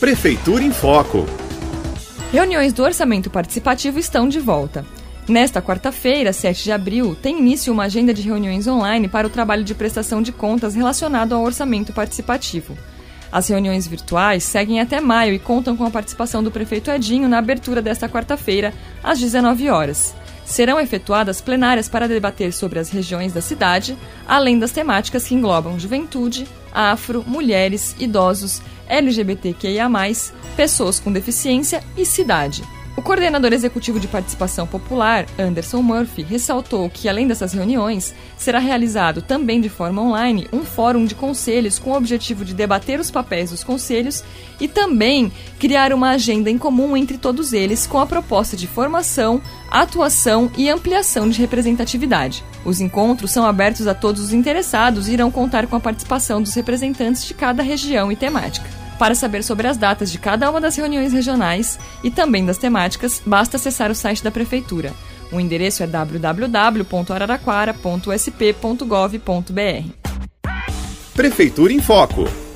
Prefeitura em Foco. Reuniões do Orçamento Participativo estão de volta. Nesta quarta-feira, 7 de abril, tem início uma agenda de reuniões online para o trabalho de prestação de contas relacionado ao orçamento participativo. As reuniões virtuais seguem até maio e contam com a participação do prefeito Edinho na abertura desta quarta-feira, às 19 horas. Serão efetuadas plenárias para debater sobre as regiões da cidade, além das temáticas que englobam juventude, afro, mulheres, idosos, LGBTQIA, pessoas com deficiência e cidade. Coordenador executivo de participação popular, Anderson Murphy, ressaltou que, além dessas reuniões, será realizado também de forma online um fórum de conselhos com o objetivo de debater os papéis dos conselhos e também criar uma agenda em comum entre todos eles com a proposta de formação, atuação e ampliação de representatividade. Os encontros são abertos a todos os interessados e irão contar com a participação dos representantes de cada região e temática. Para saber sobre as datas de cada uma das reuniões regionais e também das temáticas, basta acessar o site da Prefeitura. O endereço é www.araraquara.sp.gov.br. Prefeitura em Foco